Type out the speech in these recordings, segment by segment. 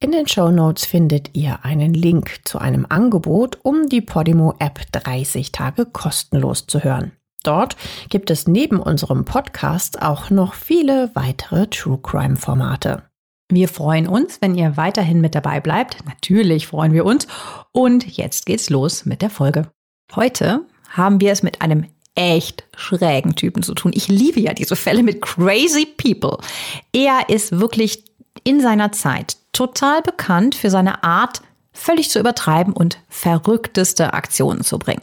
In den Show Notes findet ihr einen Link zu einem Angebot, um die Podimo App 30 Tage kostenlos zu hören. Dort gibt es neben unserem Podcast auch noch viele weitere True Crime Formate. Wir freuen uns, wenn ihr weiterhin mit dabei bleibt. Natürlich freuen wir uns. Und jetzt geht's los mit der Folge. Heute haben wir es mit einem echt schrägen Typen zu tun. Ich liebe ja diese Fälle mit crazy people. Er ist wirklich in seiner Zeit total bekannt für seine Art, völlig zu übertreiben und verrückteste Aktionen zu bringen.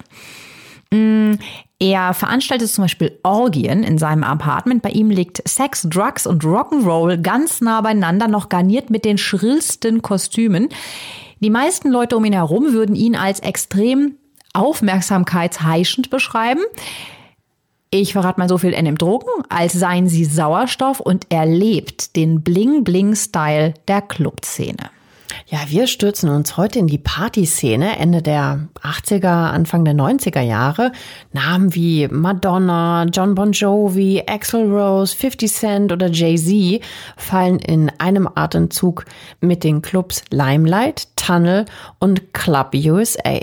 Mm, er veranstaltet zum Beispiel Orgien in seinem Apartment. Bei ihm liegt Sex, Drugs und Rock'n'Roll ganz nah beieinander, noch garniert mit den schrillsten Kostümen. Die meisten Leute um ihn herum würden ihn als extrem aufmerksamkeitsheischend beschreiben. Ich verrate mal so viel, er nimmt Drogen, als seien sie Sauerstoff und er lebt den Bling-Bling-Style der Clubszene. Ja, wir stürzen uns heute in die Partyszene Ende der 80er, Anfang der 90er Jahre. Namen wie Madonna, John Bon Jovi, Axel Rose, 50 Cent oder Jay-Z fallen in einem Atemzug mit den Clubs Limelight, Tunnel und Club USA.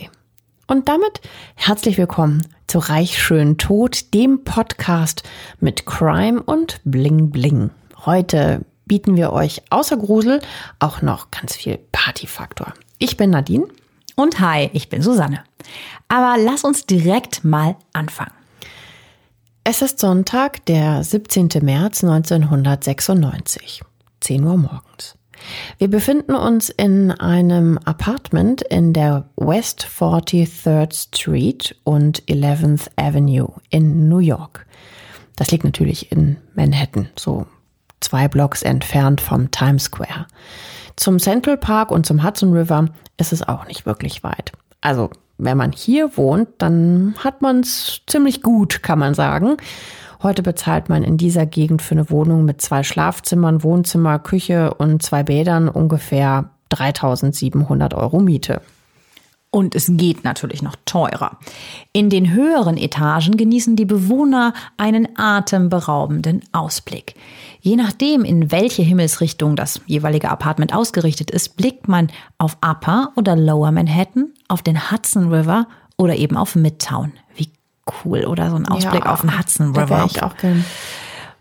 Und damit herzlich willkommen zu Reich schön tot, dem Podcast mit Crime und Bling Bling. Heute bieten wir euch außer Grusel auch noch ganz viel Partyfaktor. Ich bin Nadine. Und hi, ich bin Susanne. Aber lass uns direkt mal anfangen. Es ist Sonntag, der 17. März 1996, 10 Uhr morgens. Wir befinden uns in einem Apartment in der West 43rd Street und 11th Avenue in New York. Das liegt natürlich in Manhattan, so zwei Blocks entfernt vom Times Square. Zum Central Park und zum Hudson River ist es auch nicht wirklich weit. Also, wenn man hier wohnt, dann hat man es ziemlich gut, kann man sagen. Heute bezahlt man in dieser Gegend für eine Wohnung mit zwei Schlafzimmern, Wohnzimmer, Küche und zwei Bädern ungefähr 3700 Euro Miete. Und es geht natürlich noch teurer. In den höheren Etagen genießen die Bewohner einen atemberaubenden Ausblick. Je nachdem, in welche Himmelsrichtung das jeweilige Apartment ausgerichtet ist, blickt man auf Upper oder Lower Manhattan, auf den Hudson River oder eben auf Midtown. Wie cool, oder? So ein Ausblick ja, auf den Hudson River. Ich auch gern.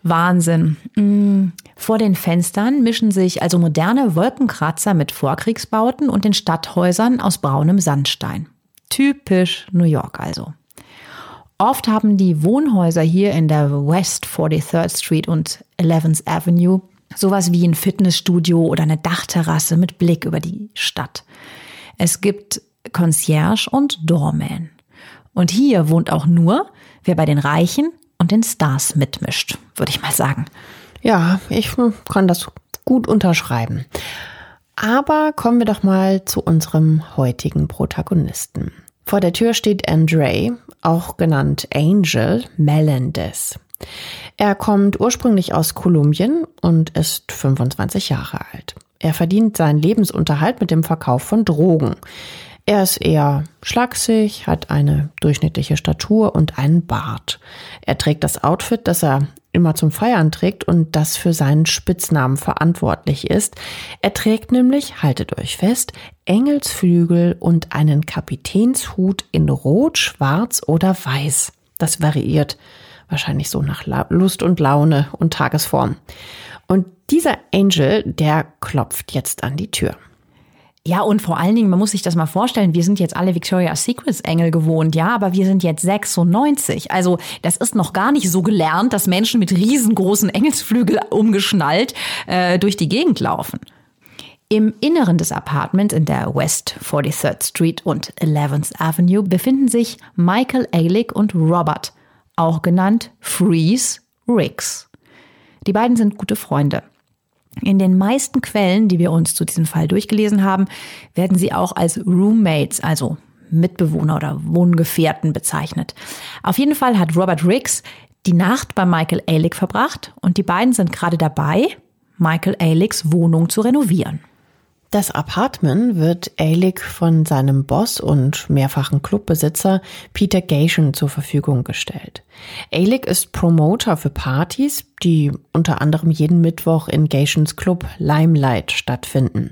Wahnsinn. Mm. Vor den Fenstern mischen sich also moderne Wolkenkratzer mit Vorkriegsbauten und den Stadthäusern aus braunem Sandstein. Typisch New York also. Oft haben die Wohnhäuser hier in der West 43rd Street und 11th Avenue sowas wie ein Fitnessstudio oder eine Dachterrasse mit Blick über die Stadt. Es gibt Concierge und Doorman. Und hier wohnt auch nur, wer bei den Reichen und den Stars mitmischt, würde ich mal sagen. Ja, ich kann das gut unterschreiben. Aber kommen wir doch mal zu unserem heutigen Protagonisten. Vor der Tür steht Andre, auch genannt Angel Melendez. Er kommt ursprünglich aus Kolumbien und ist 25 Jahre alt. Er verdient seinen Lebensunterhalt mit dem Verkauf von Drogen. Er ist eher schlaksig, hat eine durchschnittliche Statur und einen Bart. Er trägt das Outfit, das er immer zum Feiern trägt und das für seinen Spitznamen verantwortlich ist. Er trägt nämlich, haltet euch fest, Engelsflügel und einen Kapitänshut in Rot, Schwarz oder Weiß. Das variiert wahrscheinlich so nach Lust und Laune und Tagesform. Und dieser Angel, der klopft jetzt an die Tür. Ja, und vor allen Dingen, man muss sich das mal vorstellen, wir sind jetzt alle Victoria's Secrets Engel gewohnt, ja, aber wir sind jetzt 96. Also das ist noch gar nicht so gelernt, dass Menschen mit riesengroßen Engelsflügel umgeschnallt äh, durch die Gegend laufen. Im Inneren des Apartments in der West 43rd Street und 11th Avenue befinden sich Michael Ehrlich und Robert, auch genannt Freeze Riggs. Die beiden sind gute Freunde. In den meisten Quellen, die wir uns zu diesem Fall durchgelesen haben, werden sie auch als Roommates, also Mitbewohner oder Wohngefährten bezeichnet. Auf jeden Fall hat Robert Riggs die Nacht bei Michael Ehrlich verbracht und die beiden sind gerade dabei, Michael Ehrlichs Wohnung zu renovieren. Das Apartment wird Ehrlich von seinem Boss und mehrfachen Clubbesitzer Peter Gation zur Verfügung gestellt. Ehrlich ist Promoter für Partys, die unter anderem jeden Mittwoch in Gations Club Limelight stattfinden.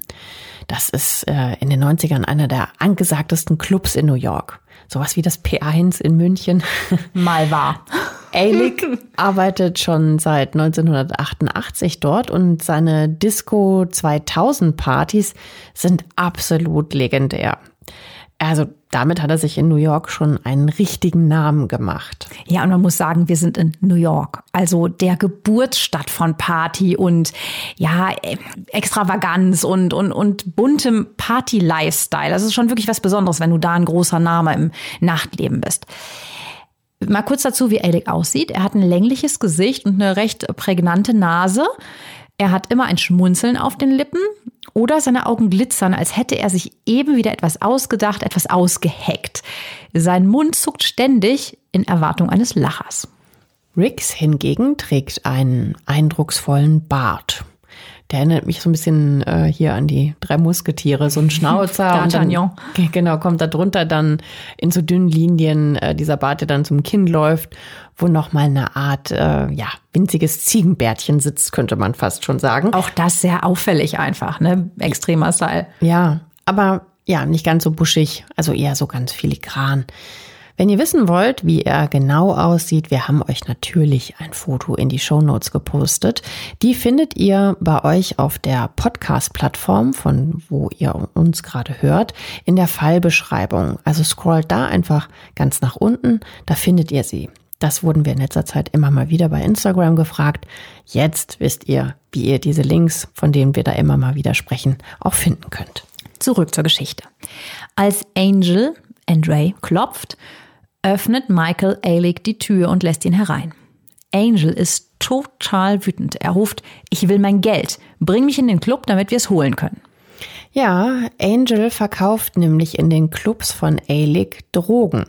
Das ist äh, in den 90ern einer der angesagtesten Clubs in New York. Sowas wie das P1 in München. Mal war. Ehrlich arbeitet schon seit 1988 dort und seine Disco 2000 Partys sind absolut legendär. Also damit hat er sich in New York schon einen richtigen Namen gemacht. Ja, und man muss sagen, wir sind in New York, also der Geburtsstadt von Party und ja, Extravaganz und, und, und buntem Party-Lifestyle. Das ist schon wirklich was Besonderes, wenn du da ein großer Name im Nachtleben bist. Mal kurz dazu, wie Alec aussieht. Er hat ein längliches Gesicht und eine recht prägnante Nase. Er hat immer ein Schmunzeln auf den Lippen oder seine Augen glitzern, als hätte er sich eben wieder etwas ausgedacht, etwas ausgeheckt. Sein Mund zuckt ständig in Erwartung eines Lachers. Riggs hingegen trägt einen eindrucksvollen Bart. Der erinnert mich so ein bisschen äh, hier an die drei Musketiere, so ein Schnauzer. und dann, genau, kommt da drunter dann in so dünnen Linien äh, dieser Bart, der dann zum Kinn läuft, wo noch mal eine Art, äh, ja, winziges Ziegenbärtchen sitzt, könnte man fast schon sagen. Auch das sehr auffällig einfach, ne? Extremer Style. Ja, aber ja, nicht ganz so buschig, also eher so ganz filigran. Wenn ihr wissen wollt, wie er genau aussieht, wir haben euch natürlich ein Foto in die Show Notes gepostet. Die findet ihr bei euch auf der Podcast-Plattform, von wo ihr uns gerade hört, in der Fallbeschreibung. Also scrollt da einfach ganz nach unten, da findet ihr sie. Das wurden wir in letzter Zeit immer mal wieder bei Instagram gefragt. Jetzt wisst ihr, wie ihr diese Links, von denen wir da immer mal wieder sprechen, auch finden könnt. Zurück zur Geschichte. Als Angel Andre klopft, öffnet Michael Ehrlich die Tür und lässt ihn herein. Angel ist total wütend. Er ruft, ich will mein Geld. Bring mich in den Club, damit wir es holen können. Ja, Angel verkauft nämlich in den Clubs von Ehrlich Drogen.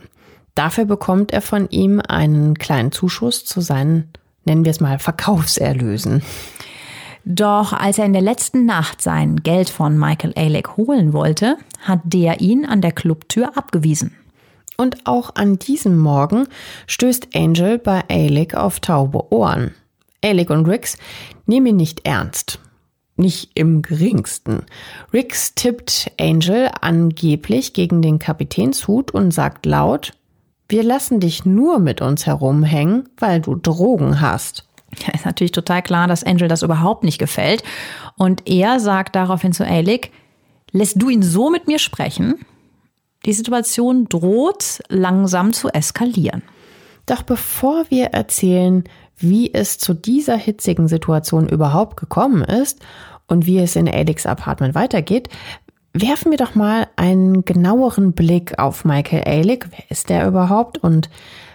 Dafür bekommt er von ihm einen kleinen Zuschuss zu seinen, nennen wir es mal, Verkaufserlösen. Doch als er in der letzten Nacht sein Geld von Michael Ehrlich holen wollte, hat der ihn an der Clubtür abgewiesen. Und auch an diesem Morgen stößt Angel bei Alec auf taube Ohren. Alec und Rix nehmen ihn nicht ernst. Nicht im geringsten. Rix tippt Angel angeblich gegen den Kapitänshut und sagt laut, wir lassen dich nur mit uns herumhängen, weil du Drogen hast. Ja, ist natürlich total klar, dass Angel das überhaupt nicht gefällt. Und er sagt daraufhin zu Alec, lässt du ihn so mit mir sprechen? Die Situation droht langsam zu eskalieren. Doch bevor wir erzählen, wie es zu dieser hitzigen Situation überhaupt gekommen ist und wie es in Alex Apartment weitergeht, werfen wir doch mal einen genaueren Blick auf Michael Ehrlich. Wer ist der überhaupt und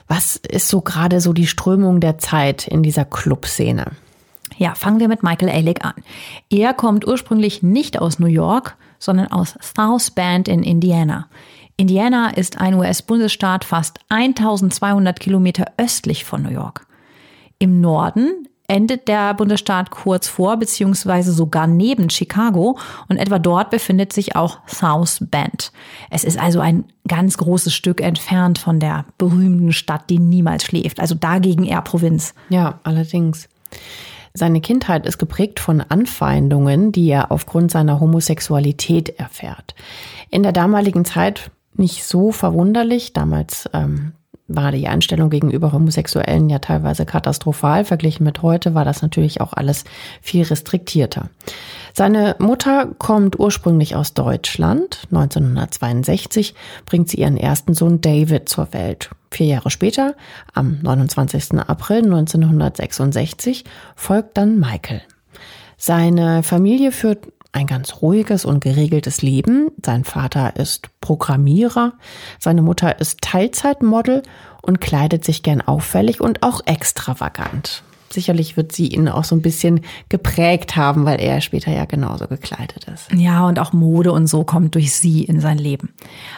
was ist so gerade so die Strömung der Zeit in dieser Clubszene? Ja, fangen wir mit Michael Ehrlich an. Er kommt ursprünglich nicht aus New York, sondern aus South Bend in Indiana. Indiana ist ein US-Bundesstaat fast 1200 Kilometer östlich von New York. Im Norden endet der Bundesstaat kurz vor bzw. sogar neben Chicago und etwa dort befindet sich auch South Bend. Es ist also ein ganz großes Stück entfernt von der berühmten Stadt, die niemals schläft. Also dagegen eher Provinz. Ja, allerdings. Seine Kindheit ist geprägt von Anfeindungen, die er aufgrund seiner Homosexualität erfährt. In der damaligen Zeit nicht so verwunderlich. Damals ähm, war die Einstellung gegenüber Homosexuellen ja teilweise katastrophal. Verglichen mit heute war das natürlich auch alles viel restriktierter. Seine Mutter kommt ursprünglich aus Deutschland. 1962 bringt sie ihren ersten Sohn David zur Welt. Vier Jahre später, am 29. April 1966, folgt dann Michael. Seine Familie führt ein ganz ruhiges und geregeltes Leben. Sein Vater ist Programmierer, seine Mutter ist Teilzeitmodel und kleidet sich gern auffällig und auch extravagant. sicherlich wird sie ihn auch so ein bisschen geprägt haben, weil er später ja genauso gekleidet ist. Ja, und auch Mode und so kommt durch sie in sein Leben.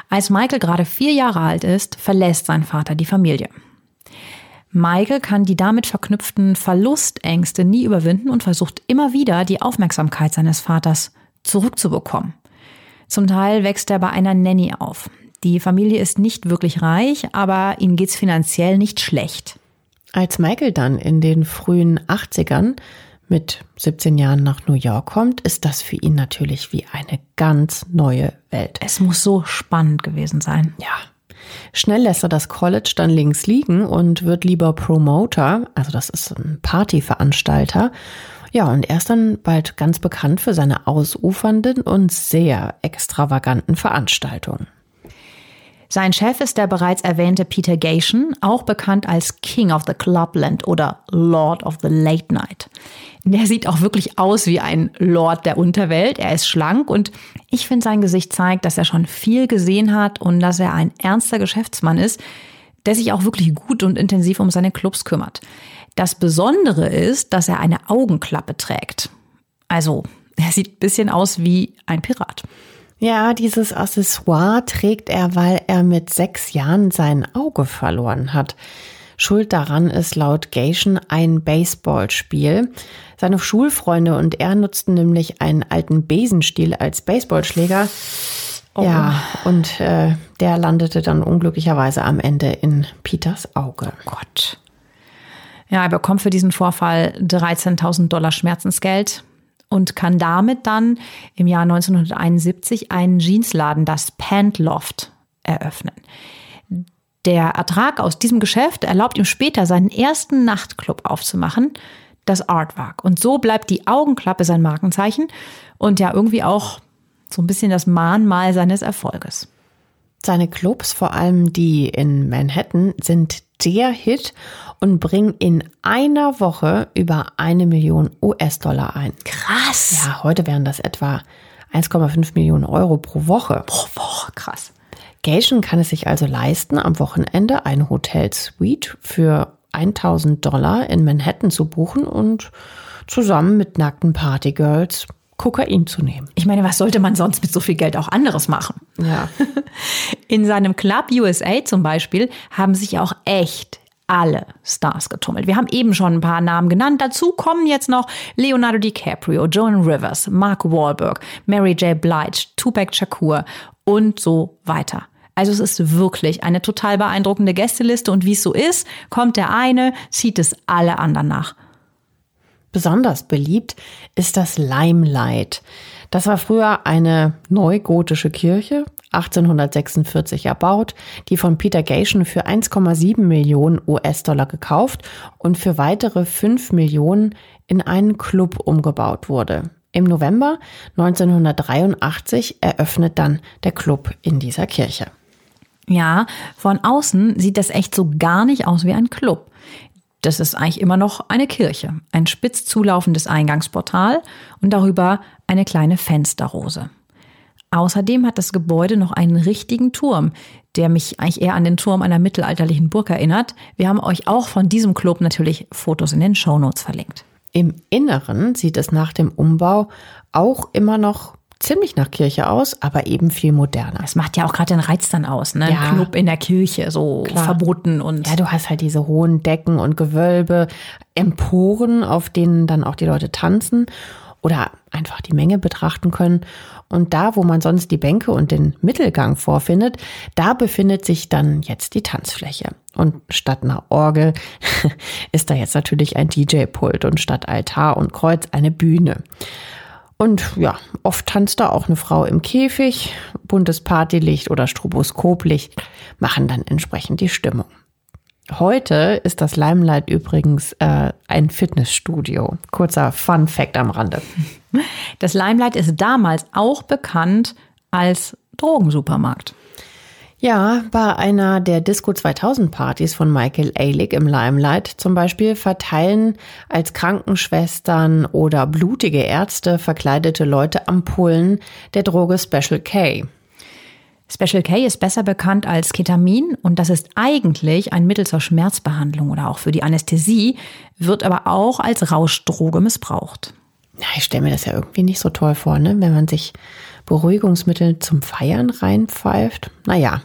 Als Michael gerade vier Jahre alt ist, verlässt sein Vater die Familie. Michael kann die damit verknüpften Verlustängste nie überwinden und versucht immer wieder, die Aufmerksamkeit seines Vaters zurückzubekommen. Zum Teil wächst er bei einer Nanny auf. Die Familie ist nicht wirklich reich, aber ihnen geht's finanziell nicht schlecht. Als Michael dann in den frühen 80ern mit 17 Jahren nach New York kommt, ist das für ihn natürlich wie eine ganz neue Welt. Es muss so spannend gewesen sein. Ja. Schnell lässt er das College dann links liegen und wird lieber Promoter, also das ist ein Partyveranstalter. Ja, und er ist dann bald ganz bekannt für seine ausufernden und sehr extravaganten Veranstaltungen. Sein Chef ist der bereits erwähnte Peter Gation, auch bekannt als King of the Clubland oder Lord of the Late Night. Der sieht auch wirklich aus wie ein Lord der Unterwelt. Er ist schlank und ich finde, sein Gesicht zeigt, dass er schon viel gesehen hat und dass er ein ernster Geschäftsmann ist, der sich auch wirklich gut und intensiv um seine Clubs kümmert. Das Besondere ist, dass er eine Augenklappe trägt. Also, er sieht ein bisschen aus wie ein Pirat. Ja, dieses Accessoire trägt er, weil er mit sechs Jahren sein Auge verloren hat. Schuld daran ist laut Gation ein Baseballspiel. Seine Schulfreunde und er nutzten nämlich einen alten Besenstiel als Baseballschläger. Oh. Ja, und äh, der landete dann unglücklicherweise am Ende in Peters Auge. Oh Gott. Ja, er bekommt für diesen Vorfall 13.000 Dollar Schmerzensgeld und kann damit dann im Jahr 1971 einen Jeansladen, das Pantloft, eröffnen. Der Ertrag aus diesem Geschäft erlaubt ihm später seinen ersten Nachtclub aufzumachen, das Artwork. Und so bleibt die Augenklappe sein Markenzeichen und ja irgendwie auch so ein bisschen das Mahnmal seines Erfolges. Seine Clubs, vor allem die in Manhattan, sind der Hit und bringen in einer Woche über eine Million US-Dollar ein. Krass. Ja, heute wären das etwa 1,5 Millionen Euro pro Woche. Pro Woche, krass. Gation kann es sich also leisten, am Wochenende eine Hotel-Suite für 1000 Dollar in Manhattan zu buchen und zusammen mit nackten Partygirls Kokain zu nehmen. Ich meine, was sollte man sonst mit so viel Geld auch anderes machen? Ja. In seinem Club USA zum Beispiel haben sich auch echt alle Stars getummelt. Wir haben eben schon ein paar Namen genannt. Dazu kommen jetzt noch Leonardo DiCaprio, Joan Rivers, Mark Wahlberg, Mary J. Blige, Tupac Shakur und so weiter. Also es ist wirklich eine total beeindruckende Gästeliste und wie es so ist, kommt der eine, zieht es alle anderen nach. Besonders beliebt ist das Limelight. Das war früher eine neugotische Kirche, 1846 erbaut, die von Peter Gation für 1,7 Millionen US-Dollar gekauft und für weitere 5 Millionen in einen Club umgebaut wurde. Im November 1983 eröffnet dann der Club in dieser Kirche. Ja, von außen sieht das echt so gar nicht aus wie ein Club. Das ist eigentlich immer noch eine Kirche, ein spitz zulaufendes Eingangsportal und darüber eine kleine Fensterrose. Außerdem hat das Gebäude noch einen richtigen Turm, der mich eigentlich eher an den Turm einer mittelalterlichen Burg erinnert. Wir haben euch auch von diesem Club natürlich Fotos in den Shownotes verlinkt. Im Inneren sieht es nach dem Umbau auch immer noch ziemlich nach Kirche aus, aber eben viel moderner. Es macht ja auch gerade den Reiz dann aus, ne? Ja. Club in der Kirche, so Klar. verboten und. Ja, du hast halt diese hohen Decken und Gewölbe, Emporen, auf denen dann auch die Leute tanzen oder einfach die Menge betrachten können. Und da, wo man sonst die Bänke und den Mittelgang vorfindet, da befindet sich dann jetzt die Tanzfläche. Und statt einer Orgel ist da jetzt natürlich ein DJ-Pult und statt Altar und Kreuz eine Bühne. Und ja, oft tanzt da auch eine Frau im Käfig, buntes Partylicht oder Stroboskoplicht machen dann entsprechend die Stimmung. Heute ist das Limelight übrigens äh, ein Fitnessstudio. Kurzer Fun Fact am Rande. Das Limelight ist damals auch bekannt als Drogensupermarkt. Ja, bei einer der Disco 2000 Partys von Michael Ehrlich im Limelight zum Beispiel verteilen als Krankenschwestern oder blutige Ärzte verkleidete Leute Ampullen der Droge Special K. Special K ist besser bekannt als Ketamin und das ist eigentlich ein Mittel zur Schmerzbehandlung oder auch für die Anästhesie, wird aber auch als Rauschdroge missbraucht. Ja, ich stelle mir das ja irgendwie nicht so toll vor, ne? wenn man sich Beruhigungsmittel zum Feiern reinpfeift. Naja,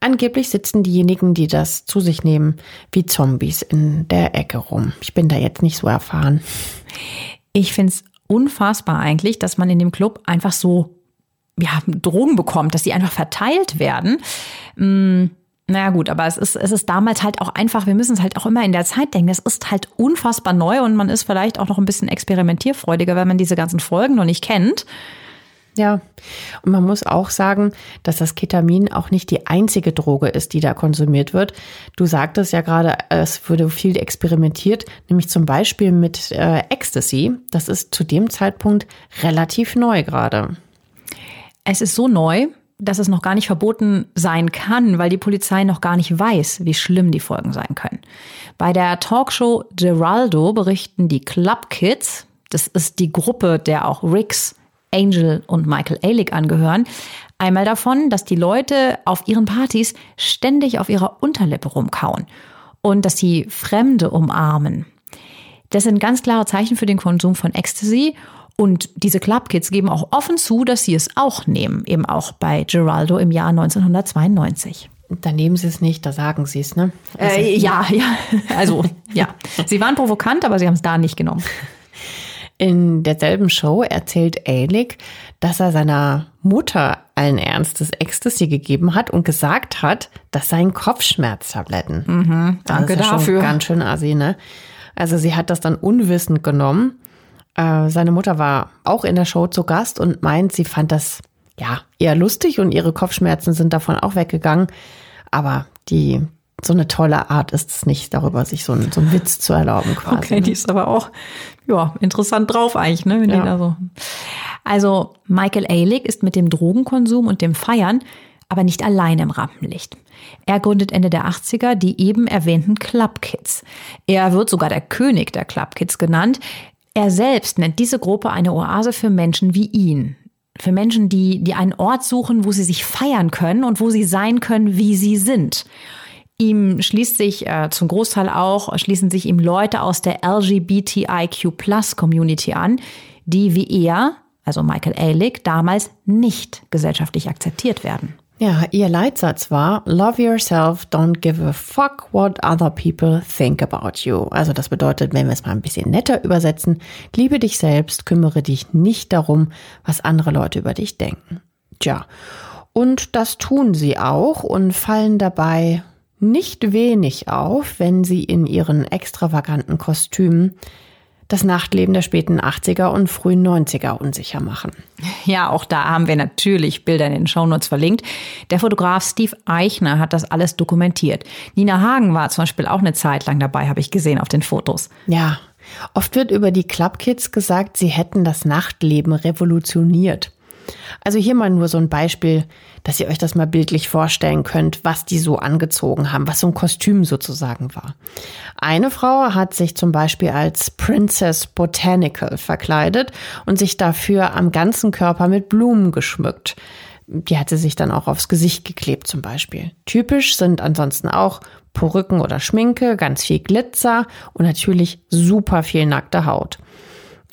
angeblich sitzen diejenigen, die das zu sich nehmen, wie Zombies in der Ecke rum. Ich bin da jetzt nicht so erfahren. Ich finde es unfassbar eigentlich, dass man in dem Club einfach so ja, Drogen bekommt, dass die einfach verteilt werden. Hm, naja gut, aber es ist, es ist damals halt auch einfach, wir müssen es halt auch immer in der Zeit denken, es ist halt unfassbar neu und man ist vielleicht auch noch ein bisschen experimentierfreudiger, wenn man diese ganzen Folgen noch nicht kennt. Ja, und man muss auch sagen, dass das Ketamin auch nicht die einzige Droge ist, die da konsumiert wird. Du sagtest ja gerade, es würde viel experimentiert, nämlich zum Beispiel mit äh, Ecstasy. Das ist zu dem Zeitpunkt relativ neu gerade. Es ist so neu, dass es noch gar nicht verboten sein kann, weil die Polizei noch gar nicht weiß, wie schlimm die Folgen sein können. Bei der Talkshow Geraldo berichten die Club Kids, das ist die Gruppe, der auch Ricks, Angel und Michael Ehrlich angehören, einmal davon, dass die Leute auf ihren Partys ständig auf ihrer Unterlippe rumkauen und dass sie Fremde umarmen. Das sind ganz klare Zeichen für den Konsum von Ecstasy und diese Clubkids geben auch offen zu, dass sie es auch nehmen, eben auch bei Geraldo im Jahr 1992. Da nehmen sie es nicht, da sagen sie es, ne? Also, äh, ja, ja. Also, ja. Sie waren provokant, aber sie haben es da nicht genommen. In derselben Show erzählt Ehrlich, dass er seiner Mutter allen Ernstes Ecstasy gegeben hat und gesagt hat, das seien Kopfschmerztabletten. Mhm, danke das ist ja dafür. Ganz schön assi, ne? Also sie hat das dann unwissend genommen äh, seine Mutter war auch in der Show zu Gast und meint, sie fand das ja eher lustig und ihre Kopfschmerzen sind davon auch weggegangen. Aber die so eine tolle Art ist es nicht, darüber sich so, einen, so einen Witz zu erlauben quasi. Okay, die ist aber auch ja, interessant drauf eigentlich, ne? Wenn ja. die da so. Also Michael Ehrlich ist mit dem Drogenkonsum und dem Feiern aber nicht allein im Rampenlicht. Er gründet Ende der 80er die eben erwähnten Club Kids. Er wird sogar der König der Club Kids genannt. Er selbst nennt diese Gruppe eine Oase für Menschen wie ihn. Für Menschen, die, die einen Ort suchen, wo sie sich feiern können und wo sie sein können, wie sie sind. Ihm schließt sich äh, zum Großteil auch, schließen sich ihm Leute aus der LGBTIQ Plus Community an, die wie er, also Michael Ehrlich, damals nicht gesellschaftlich akzeptiert werden. Ja, ihr Leitsatz war Love yourself, don't give a fuck what other people think about you. Also das bedeutet, wenn wir es mal ein bisschen netter übersetzen, liebe dich selbst, kümmere dich nicht darum, was andere Leute über dich denken. Tja, und das tun sie auch und fallen dabei nicht wenig auf, wenn sie in ihren extravaganten Kostümen das Nachtleben der späten 80er und frühen 90er unsicher machen. Ja, auch da haben wir natürlich Bilder in den Shownotes verlinkt. Der Fotograf Steve Eichner hat das alles dokumentiert. Nina Hagen war zum Beispiel auch eine Zeit lang dabei, habe ich gesehen auf den Fotos. Ja, oft wird über die Club Kids gesagt, sie hätten das Nachtleben revolutioniert. Also hier mal nur so ein Beispiel, dass ihr euch das mal bildlich vorstellen könnt, was die so angezogen haben, was so ein Kostüm sozusagen war. Eine Frau hat sich zum Beispiel als Princess Botanical verkleidet und sich dafür am ganzen Körper mit Blumen geschmückt. Die hat sie sich dann auch aufs Gesicht geklebt zum Beispiel. Typisch sind ansonsten auch Perücken oder Schminke, ganz viel Glitzer und natürlich super viel nackte Haut.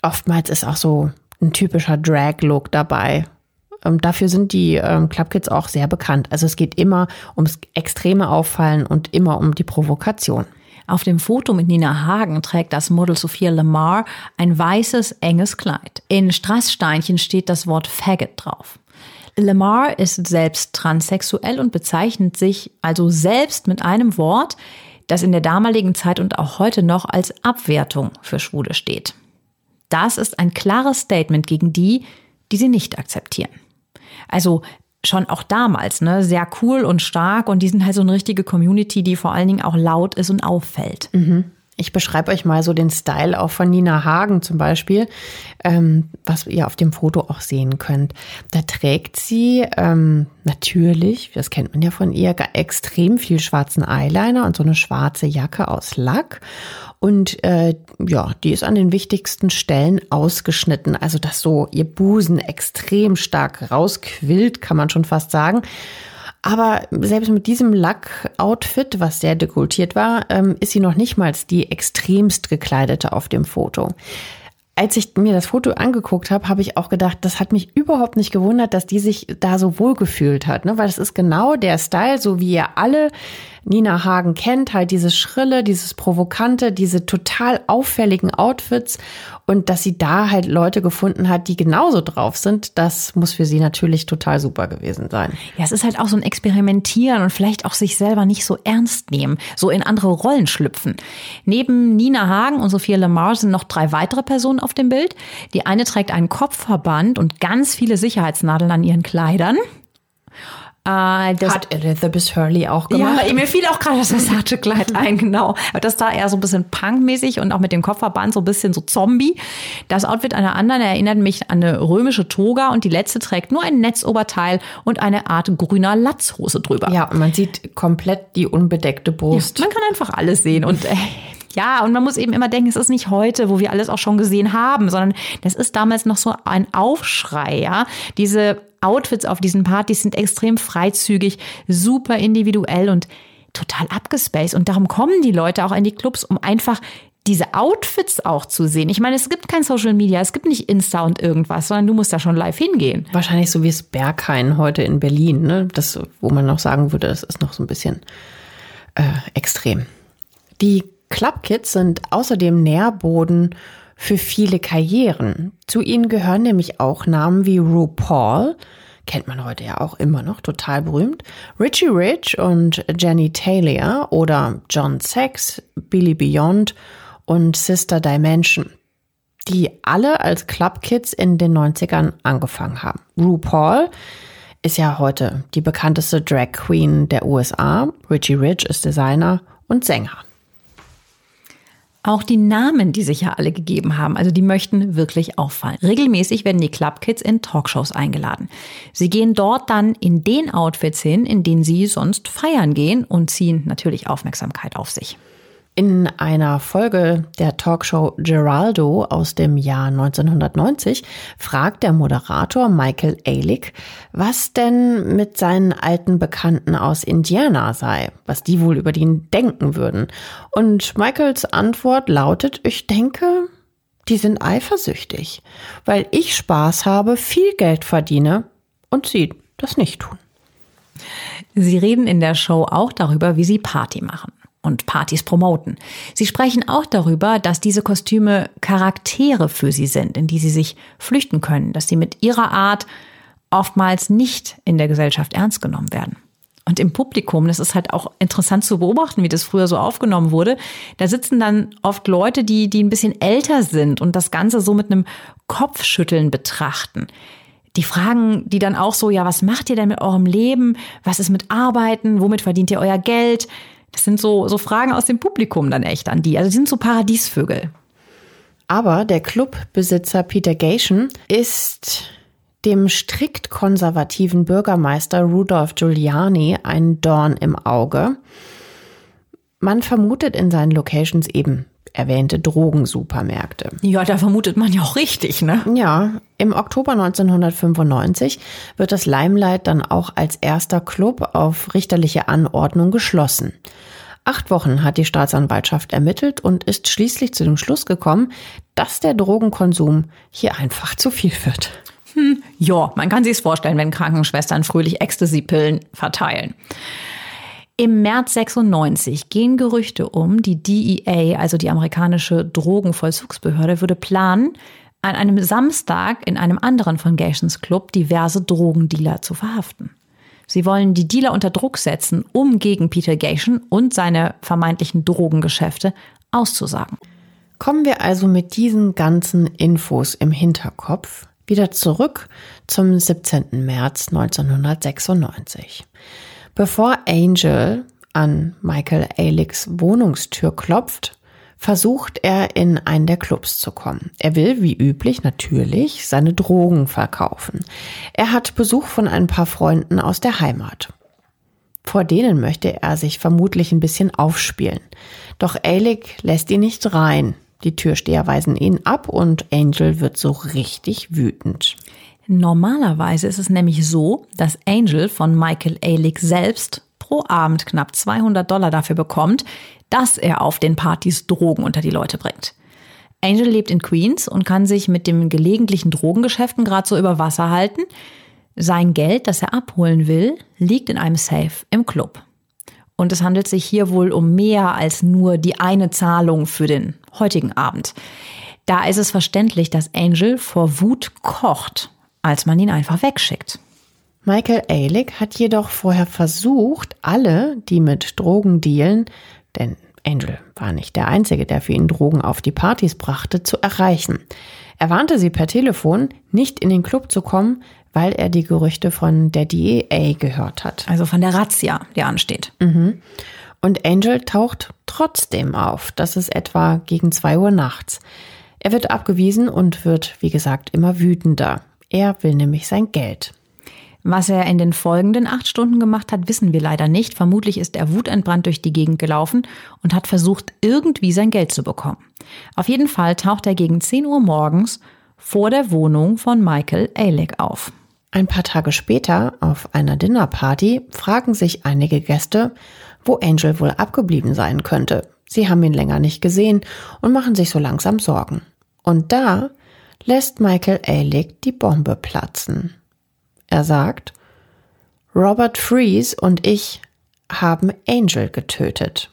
Oftmals ist auch so ein typischer Drag-Look dabei. Ähm, dafür sind die ähm, Clubkids auch sehr bekannt. Also es geht immer ums extreme Auffallen und immer um die Provokation. Auf dem Foto mit Nina Hagen trägt das Model Sophia Lamar ein weißes, enges Kleid. In Strasssteinchen steht das Wort Faggot drauf. Lamar ist selbst transsexuell und bezeichnet sich also selbst mit einem Wort, das in der damaligen Zeit und auch heute noch als Abwertung für Schwule steht. Das ist ein klares Statement gegen die, die sie nicht akzeptieren. Also schon auch damals, ne, sehr cool und stark und die sind halt so eine richtige Community, die vor allen Dingen auch laut ist und auffällt. Mhm. Ich beschreibe euch mal so den Style auch von Nina Hagen zum Beispiel, ähm, was ihr auf dem Foto auch sehen könnt. Da trägt sie ähm, natürlich, das kennt man ja von ihr, extrem viel schwarzen Eyeliner und so eine schwarze Jacke aus Lack Und äh, ja, die ist an den wichtigsten Stellen ausgeschnitten, also dass so ihr Busen extrem stark rausquillt, kann man schon fast sagen. Aber selbst mit diesem Lack-Outfit, was sehr dekultiert war, ähm, ist sie noch nicht mal die extremst gekleidete auf dem Foto als ich mir das Foto angeguckt habe, habe ich auch gedacht, das hat mich überhaupt nicht gewundert, dass die sich da so wohl gefühlt hat, ne? weil das ist genau der Style, so wie ihr alle Nina Hagen kennt, halt dieses Schrille, dieses Provokante, diese total auffälligen Outfits und dass sie da halt Leute gefunden hat, die genauso drauf sind, das muss für sie natürlich total super gewesen sein. Ja, es ist halt auch so ein Experimentieren und vielleicht auch sich selber nicht so ernst nehmen, so in andere Rollen schlüpfen. Neben Nina Hagen und Sophia Lamar sind noch drei weitere Personen auf dem Bild. Die eine trägt einen Kopfverband und ganz viele Sicherheitsnadeln an ihren Kleidern. Äh, das, Hat Elizabeth Hurley auch gemacht. Ja, mir fiel auch gerade das Versace-Kleid ein, genau. Das da eher so ein bisschen punkmäßig und auch mit dem Kopfverband so ein bisschen so Zombie. Das Outfit einer anderen erinnert mich an eine römische Toga und die letzte trägt nur ein Netzoberteil und eine Art grüner Latzhose drüber. Ja, man sieht komplett die unbedeckte Brust. Ja, man kann einfach alles sehen und äh, ja, und man muss eben immer denken, es ist nicht heute, wo wir alles auch schon gesehen haben, sondern das ist damals noch so ein Aufschrei, ja. Diese Outfits auf diesen Partys sind extrem freizügig, super individuell und total abgespaced. Und darum kommen die Leute auch in die Clubs, um einfach diese Outfits auch zu sehen. Ich meine, es gibt kein Social Media, es gibt nicht Insta und irgendwas, sondern du musst da schon live hingehen. Wahrscheinlich so wie es Berghain heute in Berlin, ne? Das, wo man noch sagen würde, das ist noch so ein bisschen äh, extrem. Die Clubkids sind außerdem Nährboden für viele Karrieren. Zu ihnen gehören nämlich auch Namen wie RuPaul, kennt man heute ja auch immer noch, total berühmt, Richie Rich und Jenny Taylor oder John Sachs, Billy Beyond und Sister Dimension, die alle als Clubkids in den 90ern angefangen haben. RuPaul ist ja heute die bekannteste Drag Queen der USA. Richie Rich ist Designer und Sänger. Auch die Namen, die sich ja alle gegeben haben, also die möchten wirklich auffallen. Regelmäßig werden die Clubkids in Talkshows eingeladen. Sie gehen dort dann in den Outfits hin, in denen sie sonst feiern gehen und ziehen natürlich Aufmerksamkeit auf sich. In einer Folge der Talkshow Geraldo aus dem Jahr 1990 fragt der Moderator Michael Ehrlich, was denn mit seinen alten Bekannten aus Indiana sei, was die wohl über ihn denken würden. Und Michaels Antwort lautet, ich denke, die sind eifersüchtig, weil ich Spaß habe, viel Geld verdiene und sie das nicht tun. Sie reden in der Show auch darüber, wie sie Party machen und Partys promoten. Sie sprechen auch darüber, dass diese Kostüme Charaktere für sie sind, in die sie sich flüchten können, dass sie mit ihrer Art oftmals nicht in der Gesellschaft ernst genommen werden. Und im Publikum, das ist halt auch interessant zu beobachten, wie das früher so aufgenommen wurde, da sitzen dann oft Leute, die, die ein bisschen älter sind und das Ganze so mit einem Kopfschütteln betrachten. Die fragen die dann auch so, ja, was macht ihr denn mit eurem Leben? Was ist mit Arbeiten? Womit verdient ihr euer Geld? Das sind so, so Fragen aus dem Publikum dann echt an die. Also die sind so Paradiesvögel. Aber der Clubbesitzer Peter Gation ist dem strikt konservativen Bürgermeister Rudolf Giuliani ein Dorn im Auge. Man vermutet in seinen Locations eben erwähnte Drogensupermärkte. Ja, da vermutet man ja auch richtig, ne? Ja, im Oktober 1995 wird das Limelight dann auch als erster Club auf richterliche Anordnung geschlossen. Acht Wochen hat die Staatsanwaltschaft ermittelt und ist schließlich zu dem Schluss gekommen, dass der Drogenkonsum hier einfach zu viel wird. Hm, ja, man kann sich's vorstellen, wenn Krankenschwestern fröhlich Ecstasy-Pillen verteilen. Im März 96 gehen Gerüchte um, die DEA, also die amerikanische Drogenvollzugsbehörde, würde planen, an einem Samstag in einem anderen von Gations Club diverse Drogendealer zu verhaften. Sie wollen die Dealer unter Druck setzen, um gegen Peter Gation und seine vermeintlichen Drogengeschäfte auszusagen. Kommen wir also mit diesen ganzen Infos im Hinterkopf wieder zurück zum 17. März 1996. Bevor Angel an Michael Alicks Wohnungstür klopft, versucht er in einen der Clubs zu kommen. Er will, wie üblich, natürlich seine Drogen verkaufen. Er hat Besuch von ein paar Freunden aus der Heimat. Vor denen möchte er sich vermutlich ein bisschen aufspielen. Doch Alec lässt ihn nicht rein. Die Türsteher weisen ihn ab und Angel wird so richtig wütend. Normalerweise ist es nämlich so, dass Angel von Michael Alick selbst pro Abend knapp 200 Dollar dafür bekommt, dass er auf den Partys Drogen unter die Leute bringt. Angel lebt in Queens und kann sich mit den gelegentlichen Drogengeschäften gerade so über Wasser halten. Sein Geld, das er abholen will, liegt in einem Safe im Club. Und es handelt sich hier wohl um mehr als nur die eine Zahlung für den heutigen Abend. Da ist es verständlich, dass Angel vor Wut kocht als man ihn einfach wegschickt. Michael Ehrlich hat jedoch vorher versucht, alle, die mit Drogen dealen, denn Angel war nicht der Einzige, der für ihn Drogen auf die Partys brachte, zu erreichen. Er warnte sie per Telefon, nicht in den Club zu kommen, weil er die Gerüchte von der DEA gehört hat. Also von der Razzia, die ansteht. Mhm. Und Angel taucht trotzdem auf. Das ist etwa gegen zwei Uhr nachts. Er wird abgewiesen und wird, wie gesagt, immer wütender. Er will nämlich sein Geld. Was er in den folgenden acht Stunden gemacht hat, wissen wir leider nicht. Vermutlich ist er wutentbrannt durch die Gegend gelaufen und hat versucht, irgendwie sein Geld zu bekommen. Auf jeden Fall taucht er gegen 10 Uhr morgens vor der Wohnung von Michael Alec auf. Ein paar Tage später, auf einer Dinnerparty, fragen sich einige Gäste, wo Angel wohl abgeblieben sein könnte. Sie haben ihn länger nicht gesehen und machen sich so langsam Sorgen. Und da lässt Michael Ehrlich die Bombe platzen. Er sagt, Robert Freeze und ich haben Angel getötet.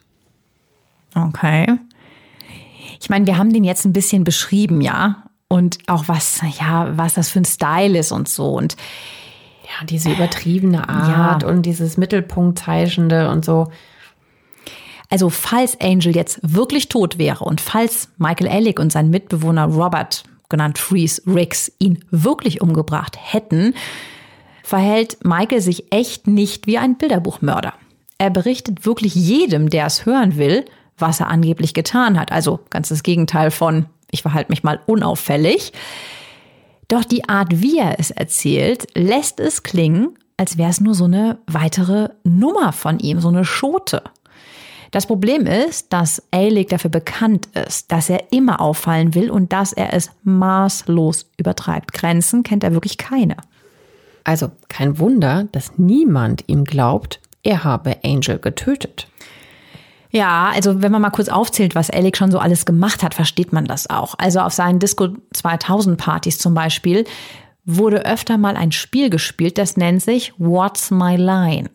Okay. Ich meine, wir haben den jetzt ein bisschen beschrieben, ja? Und auch was, ja, was das für ein Style ist und so. Und ja, diese übertriebene Art ja. und dieses Mittelpunktzeichende und so. Also, falls Angel jetzt wirklich tot wäre und falls Michael Ellick und sein Mitbewohner Robert genannt Freeze Riggs, ihn wirklich umgebracht hätten, verhält Michael sich echt nicht wie ein Bilderbuchmörder. Er berichtet wirklich jedem, der es hören will, was er angeblich getan hat. Also ganz das Gegenteil von, ich verhalte mich mal unauffällig. Doch die Art, wie er es erzählt, lässt es klingen, als wäre es nur so eine weitere Nummer von ihm, so eine Schote. Das Problem ist, dass Eilig dafür bekannt ist, dass er immer auffallen will und dass er es maßlos übertreibt. Grenzen kennt er wirklich keine. Also kein Wunder, dass niemand ihm glaubt, er habe Angel getötet. Ja, also wenn man mal kurz aufzählt, was Alec schon so alles gemacht hat, versteht man das auch. Also auf seinen Disco 2000 Partys zum Beispiel wurde öfter mal ein Spiel gespielt, das nennt sich What's My Line.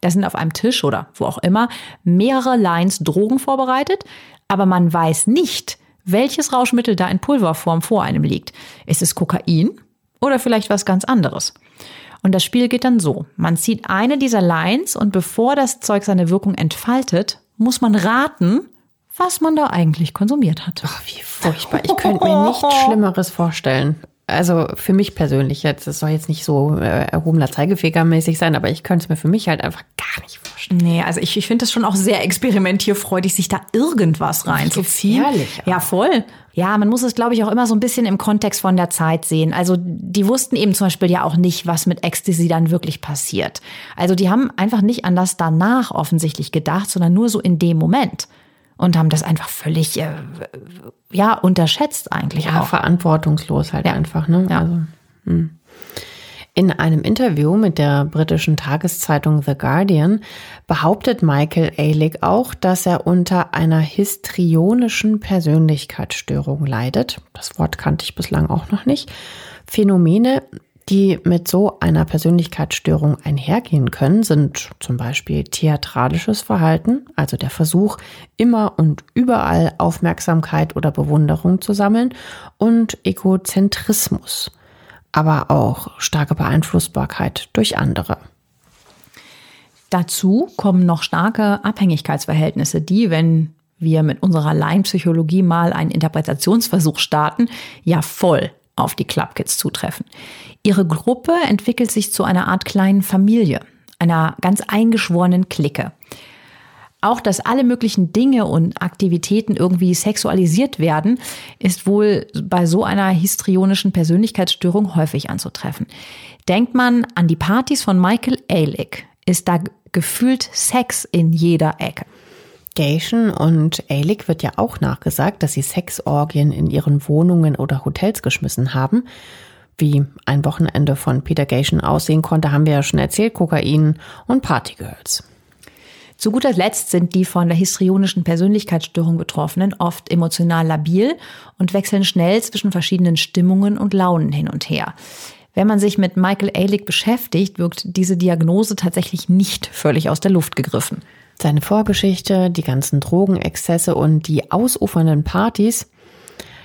Da sind auf einem Tisch oder wo auch immer mehrere Lines Drogen vorbereitet, aber man weiß nicht, welches Rauschmittel da in Pulverform vor einem liegt. Ist es Kokain oder vielleicht was ganz anderes? Und das Spiel geht dann so. Man zieht eine dieser Lines und bevor das Zeug seine Wirkung entfaltet, muss man raten, was man da eigentlich konsumiert hat. Ach, wie furchtbar. Ich könnte mir nichts Schlimmeres vorstellen also für mich persönlich jetzt, es soll jetzt nicht so äh, erhobener Zeigefinger-mäßig sein, aber ich könnte es mir für mich halt einfach gar nicht vorstellen. Nee, also ich, ich finde es schon auch sehr experimentierfreudig, sich da irgendwas reinzuziehen. Ja, voll. Ja, man muss es, glaube ich, auch immer so ein bisschen im Kontext von der Zeit sehen. Also die wussten eben zum Beispiel ja auch nicht, was mit Ecstasy dann wirklich passiert. Also die haben einfach nicht an das danach offensichtlich gedacht, sondern nur so in dem Moment und haben das einfach völlig äh, ja unterschätzt eigentlich ja, auch. verantwortungslos halt ja. einfach ne ja. Also, hm. in einem Interview mit der britischen Tageszeitung The Guardian behauptet Michael Ehrlich auch, dass er unter einer histrionischen Persönlichkeitsstörung leidet. Das Wort kannte ich bislang auch noch nicht. Phänomene, die mit so einer Persönlichkeitsstörung einhergehen können, sind zum Beispiel theatralisches Verhalten, also der Versuch, immer und überall Aufmerksamkeit oder Bewunderung zu sammeln, und Egozentrismus, aber auch starke Beeinflussbarkeit durch andere. Dazu kommen noch starke Abhängigkeitsverhältnisse, die, wenn wir mit unserer Laienpsychologie mal einen Interpretationsversuch starten, ja voll auf die Club Kids zutreffen. Ihre Gruppe entwickelt sich zu einer Art kleinen Familie, einer ganz eingeschworenen Clique. Auch, dass alle möglichen Dinge und Aktivitäten irgendwie sexualisiert werden, ist wohl bei so einer histrionischen Persönlichkeitsstörung häufig anzutreffen. Denkt man an die Partys von Michael Ehrlich, ist da gefühlt Sex in jeder Ecke. Gation und Elik wird ja auch nachgesagt, dass sie Sexorgien in ihren Wohnungen oder Hotels geschmissen haben. Wie ein Wochenende von Peter Gation aussehen konnte, haben wir ja schon erzählt, Kokain und Partygirls. Zu guter Letzt sind die von der histrionischen Persönlichkeitsstörung Betroffenen oft emotional labil und wechseln schnell zwischen verschiedenen Stimmungen und Launen hin und her. Wenn man sich mit Michael Ehrlich beschäftigt, wirkt diese Diagnose tatsächlich nicht völlig aus der Luft gegriffen. Seine Vorgeschichte, die ganzen Drogenexzesse und die ausufernden Partys,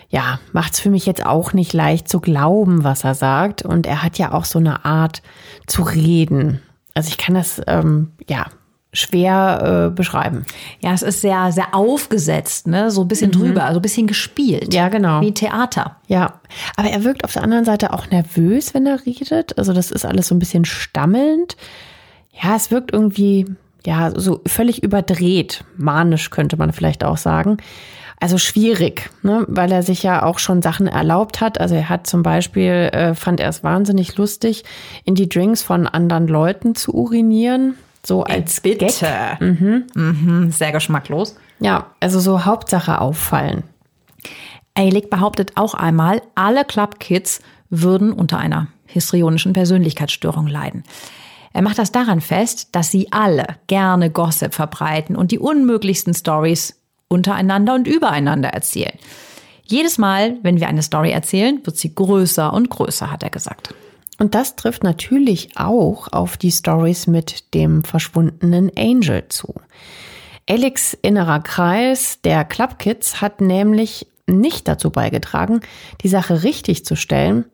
ja, macht's für mich jetzt auch nicht leicht zu glauben, was er sagt. Und er hat ja auch so eine Art zu reden. Also ich kann das, ähm, ja, schwer äh, beschreiben. Ja, es ist sehr, sehr aufgesetzt, ne? so ein bisschen mhm. drüber, also ein bisschen gespielt. Ja, genau. Wie Theater. Ja, aber er wirkt auf der anderen Seite auch nervös, wenn er redet. Also das ist alles so ein bisschen stammelnd. Ja, es wirkt irgendwie, ja, so völlig überdreht. Manisch könnte man vielleicht auch sagen. Also schwierig, ne? weil er sich ja auch schon Sachen erlaubt hat. Also er hat zum Beispiel, äh, fand er es wahnsinnig lustig, in die Drinks von anderen Leuten zu urinieren. So als Bitte. Gag. Mhm. Mhm, sehr geschmacklos. Ja, also so Hauptsache auffallen. Eilig behauptet auch einmal, alle Clubkids würden unter einer histrionischen Persönlichkeitsstörung leiden. Er macht das daran fest, dass sie alle gerne Gossip verbreiten und die unmöglichsten Stories untereinander und übereinander erzählen. Jedes Mal, wenn wir eine Story erzählen, wird sie größer und größer, hat er gesagt. Und das trifft natürlich auch auf die Stories mit dem verschwundenen Angel zu. Alex innerer Kreis der Club Kids hat nämlich nicht dazu beigetragen, die Sache richtig zu stellen.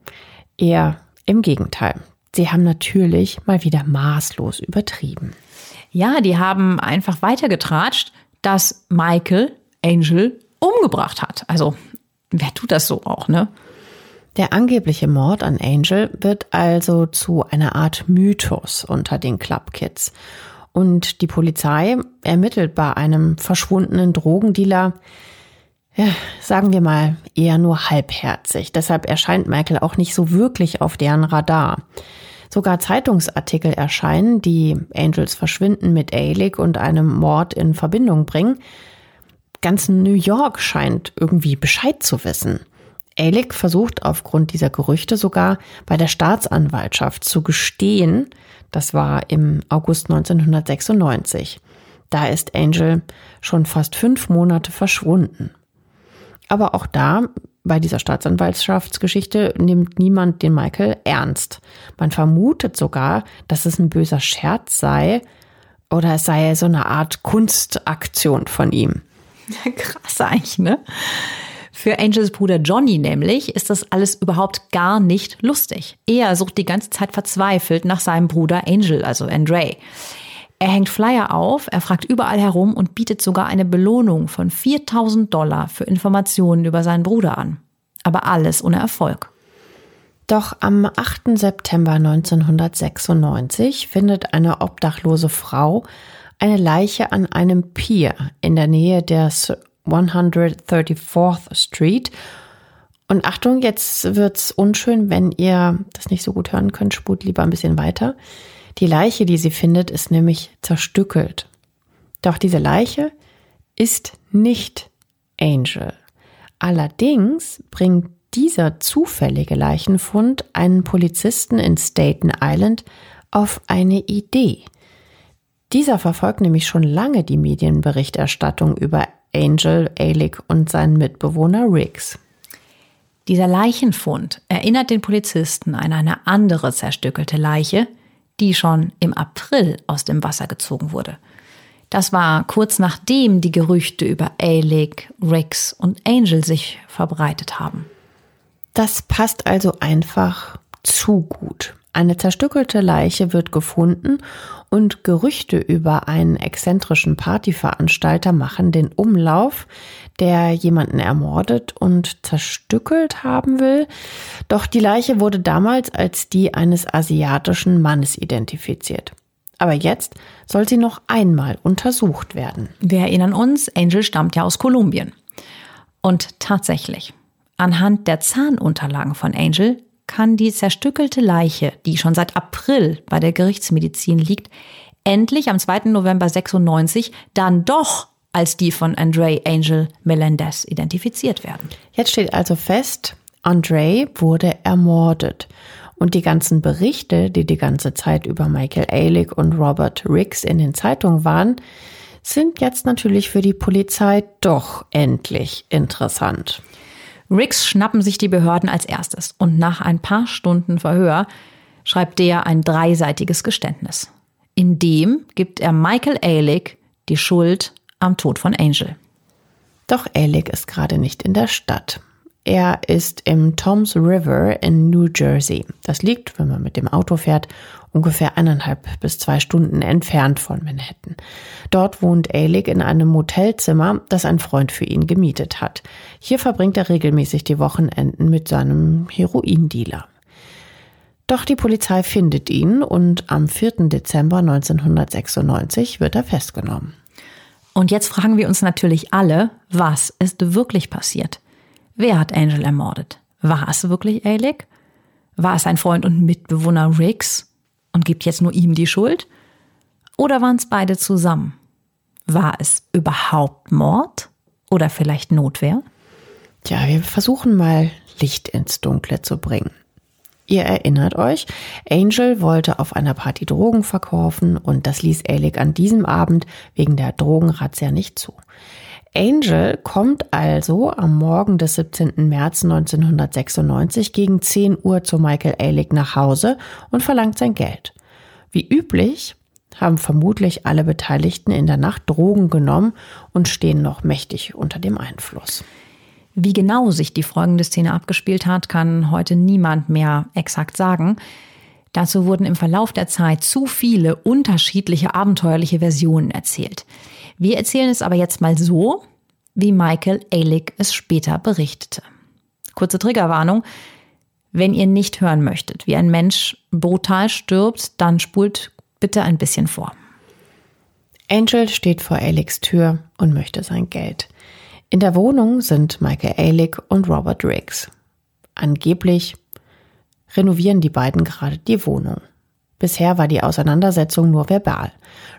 Eher im Gegenteil. Sie haben natürlich mal wieder maßlos übertrieben. Ja, die haben einfach weitergetratscht, dass Michael Angel umgebracht hat. Also, wer tut das so auch, ne? Der angebliche Mord an Angel wird also zu einer Art Mythos unter den Club Kids. Und die Polizei ermittelt bei einem verschwundenen Drogendealer, sagen wir mal, eher nur halbherzig. Deshalb erscheint Michael auch nicht so wirklich auf deren Radar. Sogar Zeitungsartikel erscheinen, die Angels Verschwinden mit Ehrlich und einem Mord in Verbindung bringen. Ganz New York scheint irgendwie Bescheid zu wissen. Ehrlich versucht aufgrund dieser Gerüchte sogar bei der Staatsanwaltschaft zu gestehen. Das war im August 1996. Da ist Angel schon fast fünf Monate verschwunden. Aber auch da, bei dieser Staatsanwaltschaftsgeschichte, nimmt niemand den Michael ernst. Man vermutet sogar, dass es ein böser Scherz sei oder es sei so eine Art Kunstaktion von ihm. Krass eigentlich, ne? Für Angels Bruder Johnny nämlich ist das alles überhaupt gar nicht lustig. Er sucht die ganze Zeit verzweifelt nach seinem Bruder Angel, also Andre. Er hängt Flyer auf, er fragt überall herum und bietet sogar eine Belohnung von 4000 Dollar für Informationen über seinen Bruder an. Aber alles ohne Erfolg. Doch am 8. September 1996 findet eine obdachlose Frau eine Leiche an einem Pier in der Nähe der 134th Street. Und Achtung, jetzt wird's unschön, wenn ihr das nicht so gut hören könnt, spult lieber ein bisschen weiter. Die Leiche, die sie findet, ist nämlich zerstückelt. Doch diese Leiche ist nicht Angel. Allerdings bringt dieser zufällige Leichenfund einen Polizisten in Staten Island auf eine Idee. Dieser verfolgt nämlich schon lange die Medienberichterstattung über Angel, Alick und seinen Mitbewohner Riggs. Dieser Leichenfund erinnert den Polizisten an eine andere zerstückelte Leiche, die schon im April aus dem Wasser gezogen wurde. Das war kurz nachdem die Gerüchte über Alick, Riggs und Angel sich verbreitet haben. Das passt also einfach zu gut. Eine zerstückelte Leiche wird gefunden und Gerüchte über einen exzentrischen Partyveranstalter machen den Umlauf, der jemanden ermordet und zerstückelt haben will. Doch die Leiche wurde damals als die eines asiatischen Mannes identifiziert. Aber jetzt soll sie noch einmal untersucht werden. Wir erinnern uns, Angel stammt ja aus Kolumbien. Und tatsächlich, anhand der Zahnunterlagen von Angel kann die zerstückelte Leiche, die schon seit April bei der Gerichtsmedizin liegt, endlich am 2. November 96 dann doch als die von Andre Angel Melendez identifiziert werden. Jetzt steht also fest, Andre wurde ermordet. Und die ganzen Berichte, die die ganze Zeit über Michael Ehrlich und Robert Riggs in den Zeitungen waren, sind jetzt natürlich für die Polizei doch endlich interessant. Riggs schnappen sich die Behörden als erstes und nach ein paar Stunden Verhör schreibt der ein dreiseitiges Geständnis. In dem gibt er Michael Ehrlich die Schuld am Tod von Angel. Doch Ehrlich ist gerade nicht in der Stadt. Er ist im Toms River in New Jersey. Das liegt, wenn man mit dem Auto fährt, ungefähr eineinhalb bis zwei Stunden entfernt von Manhattan. Dort wohnt Ehrlich in einem Motelzimmer, das ein Freund für ihn gemietet hat. Hier verbringt er regelmäßig die Wochenenden mit seinem Heroindealer. Doch die Polizei findet ihn und am 4. Dezember 1996 wird er festgenommen. Und jetzt fragen wir uns natürlich alle, was ist wirklich passiert? Wer hat Angel ermordet? War es wirklich Alec? War es sein Freund und Mitbewohner Riggs und gibt jetzt nur ihm die Schuld? Oder waren es beide zusammen? War es überhaupt Mord oder vielleicht Notwehr? Tja, wir versuchen mal Licht ins Dunkle zu bringen. Ihr erinnert euch, Angel wollte auf einer Party Drogen verkaufen und das ließ Alec an diesem Abend wegen der Drogenrazzia nicht zu. Angel kommt also am Morgen des 17. März 1996 gegen 10 Uhr zu Michael Alec nach Hause und verlangt sein Geld. Wie üblich haben vermutlich alle Beteiligten in der Nacht Drogen genommen und stehen noch mächtig unter dem Einfluss. Wie genau sich die folgende Szene abgespielt hat, kann heute niemand mehr exakt sagen. Dazu wurden im Verlauf der Zeit zu viele unterschiedliche abenteuerliche Versionen erzählt. Wir erzählen es aber jetzt mal so, wie Michael Ehrlich es später berichtete. Kurze Triggerwarnung. Wenn ihr nicht hören möchtet, wie ein Mensch brutal stirbt, dann spult bitte ein bisschen vor. Angel steht vor Alex Tür und möchte sein Geld. In der Wohnung sind Michael Ehrlich und Robert Riggs. Angeblich renovieren die beiden gerade die Wohnung. Bisher war die Auseinandersetzung nur verbal.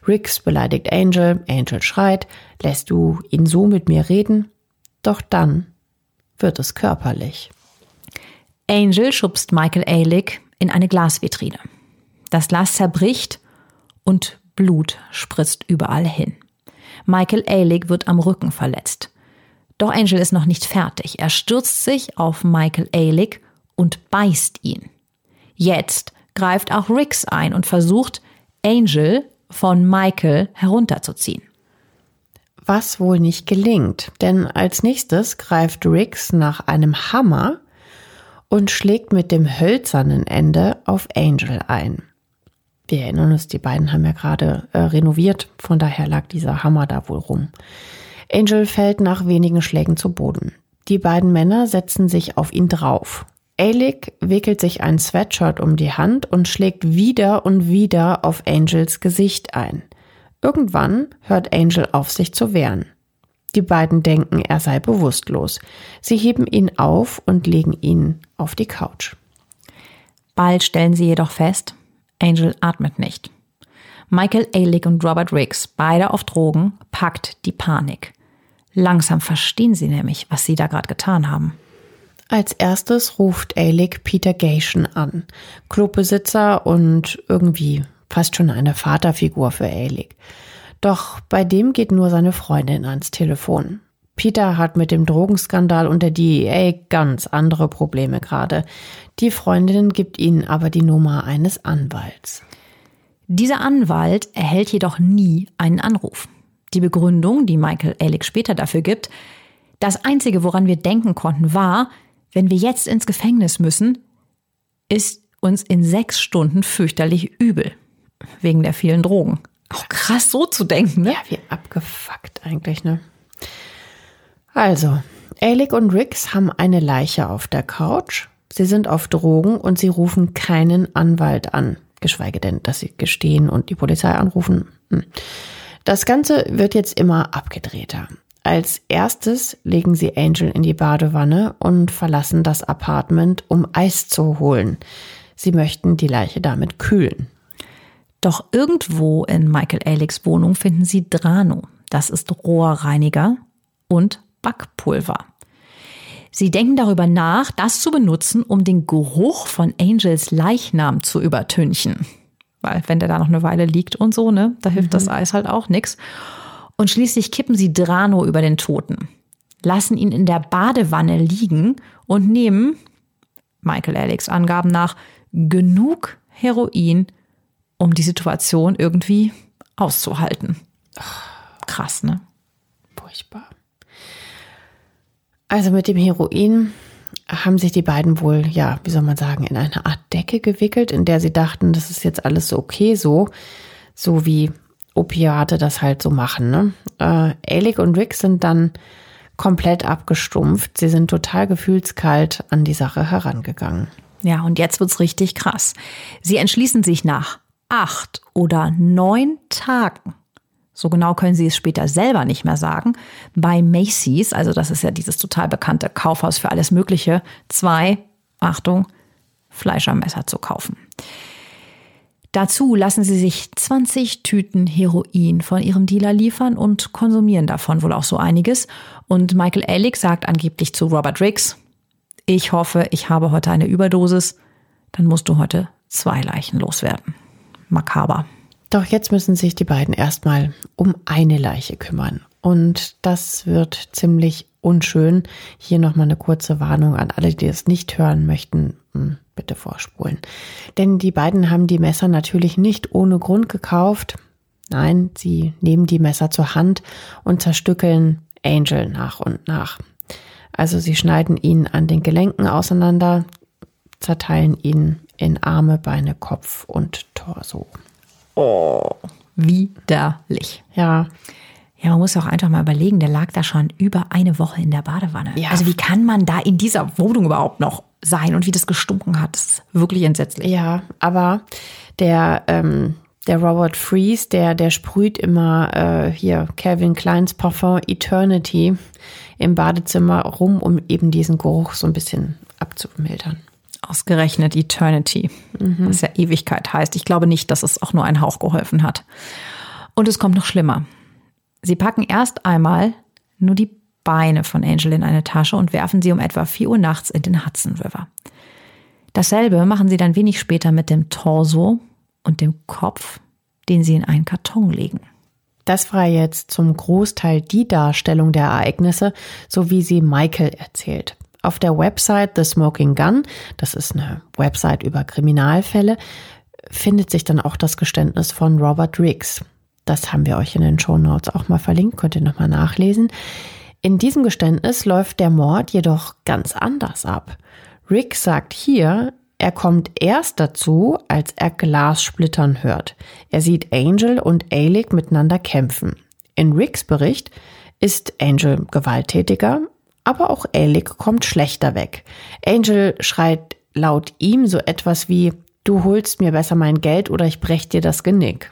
Riggs beleidigt Angel, Angel schreit, lässt du ihn so mit mir reden? Doch dann wird es körperlich. Angel schubst Michael Ehrlich in eine Glasvitrine. Das Glas zerbricht und Blut spritzt überall hin. Michael Ehrlich wird am Rücken verletzt. Doch Angel ist noch nicht fertig. Er stürzt sich auf Michael Ehrlich und beißt ihn. Jetzt greift auch Riggs ein und versucht, Angel von Michael herunterzuziehen. Was wohl nicht gelingt, denn als nächstes greift Riggs nach einem Hammer und schlägt mit dem hölzernen Ende auf Angel ein. Wir erinnern uns, die beiden haben ja gerade äh, renoviert, von daher lag dieser Hammer da wohl rum. Angel fällt nach wenigen Schlägen zu Boden. Die beiden Männer setzen sich auf ihn drauf. Alec wickelt sich ein Sweatshirt um die Hand und schlägt wieder und wieder auf Angels Gesicht ein. Irgendwann hört Angel auf, sich zu wehren. Die beiden denken, er sei bewusstlos. Sie heben ihn auf und legen ihn auf die Couch. Bald stellen sie jedoch fest, Angel atmet nicht. Michael Ehrlich und Robert Riggs, beide auf Drogen, packt die Panik. Langsam verstehen sie nämlich, was sie da gerade getan haben. Als erstes ruft Ehrlich Peter Gation an, Clubbesitzer und irgendwie fast schon eine Vaterfigur für Ehrlich. Doch bei dem geht nur seine Freundin ans Telefon. Peter hat mit dem Drogenskandal und der DEA ganz andere Probleme gerade. Die Freundin gibt ihnen aber die Nummer eines Anwalts. Dieser Anwalt erhält jedoch nie einen Anruf. Die Begründung, die Michael Ehrlich später dafür gibt, das Einzige, woran wir denken konnten, war, wenn wir jetzt ins Gefängnis müssen, ist uns in sechs Stunden fürchterlich übel. Wegen der vielen Drogen. Auch krass so zu denken, ne? Ja, wie abgefuckt eigentlich, ne? Also, Ehrlich und Riggs haben eine Leiche auf der Couch. Sie sind auf Drogen und sie rufen keinen Anwalt an. Geschweige denn, dass sie gestehen und die Polizei anrufen. Hm. Das Ganze wird jetzt immer abgedrehter. Als erstes legen sie Angel in die Badewanne und verlassen das Apartment, um Eis zu holen. Sie möchten die Leiche damit kühlen. Doch irgendwo in Michael Alex Wohnung finden sie Drano. Das ist Rohrreiniger und Backpulver. Sie denken darüber nach, das zu benutzen, um den Geruch von Angels Leichnam zu übertünchen. Weil wenn der da noch eine Weile liegt und so, ne, da hilft mhm. das Eis halt auch nichts. Und schließlich kippen sie Drano über den Toten, lassen ihn in der Badewanne liegen und nehmen, Michael Alex Angaben nach, genug Heroin, um die Situation irgendwie auszuhalten. Krass, ne? Furchtbar. Also mit dem Heroin haben sich die beiden wohl, ja, wie soll man sagen, in eine Art Decke gewickelt, in der sie dachten, das ist jetzt alles okay so, so wie Opiate das halt so machen. Ne? Äh, Alec und Rick sind dann komplett abgestumpft. Sie sind total gefühlskalt an die Sache herangegangen. Ja, und jetzt wird's richtig krass. Sie entschließen sich nach acht oder neun Tagen so genau können sie es später selber nicht mehr sagen, bei Macy's, also das ist ja dieses total bekannte Kaufhaus für alles Mögliche, zwei, Achtung, Fleischermesser zu kaufen. Dazu lassen sie sich 20 Tüten Heroin von ihrem Dealer liefern und konsumieren davon wohl auch so einiges. Und Michael Ehrlich sagt angeblich zu Robert Riggs, ich hoffe, ich habe heute eine Überdosis, dann musst du heute zwei Leichen loswerden. Makaber. Doch jetzt müssen sich die beiden erstmal um eine Leiche kümmern. Und das wird ziemlich unschön. Hier nochmal eine kurze Warnung an alle, die es nicht hören möchten. Hm, bitte vorspulen. Denn die beiden haben die Messer natürlich nicht ohne Grund gekauft. Nein, sie nehmen die Messer zur Hand und zerstückeln Angel nach und nach. Also sie schneiden ihn an den Gelenken auseinander, zerteilen ihn in Arme, Beine, Kopf und Torso. Oh, widerlich. Ja. Ja, man muss auch einfach mal überlegen, der lag da schon über eine Woche in der Badewanne. Ja. Also wie kann man da in dieser Wohnung überhaupt noch sein und wie das gestunken hat, das ist wirklich entsetzlich. Ja, aber der, ähm, der Robert Fries, der, der sprüht immer äh, hier Calvin Kleins Parfum Eternity im Badezimmer rum, um eben diesen Geruch so ein bisschen abzumildern. Ausgerechnet Eternity, mhm. was ja Ewigkeit heißt. Ich glaube nicht, dass es auch nur ein Hauch geholfen hat. Und es kommt noch schlimmer. Sie packen erst einmal nur die Beine von Angel in eine Tasche und werfen sie um etwa 4 Uhr nachts in den Hudson River. Dasselbe machen sie dann wenig später mit dem Torso und dem Kopf, den sie in einen Karton legen. Das war jetzt zum Großteil die Darstellung der Ereignisse, so wie sie Michael erzählt. Auf der Website The Smoking Gun, das ist eine Website über Kriminalfälle, findet sich dann auch das Geständnis von Robert Riggs. Das haben wir euch in den Show Notes auch mal verlinkt, könnt ihr nochmal nachlesen. In diesem Geständnis läuft der Mord jedoch ganz anders ab. Riggs sagt hier, er kommt erst dazu, als er Glas splittern hört. Er sieht Angel und Alec miteinander kämpfen. In Riggs Bericht ist Angel gewalttätiger, aber auch Alec kommt schlechter weg. Angel schreit laut ihm so etwas wie, du holst mir besser mein Geld oder ich brech dir das Genick.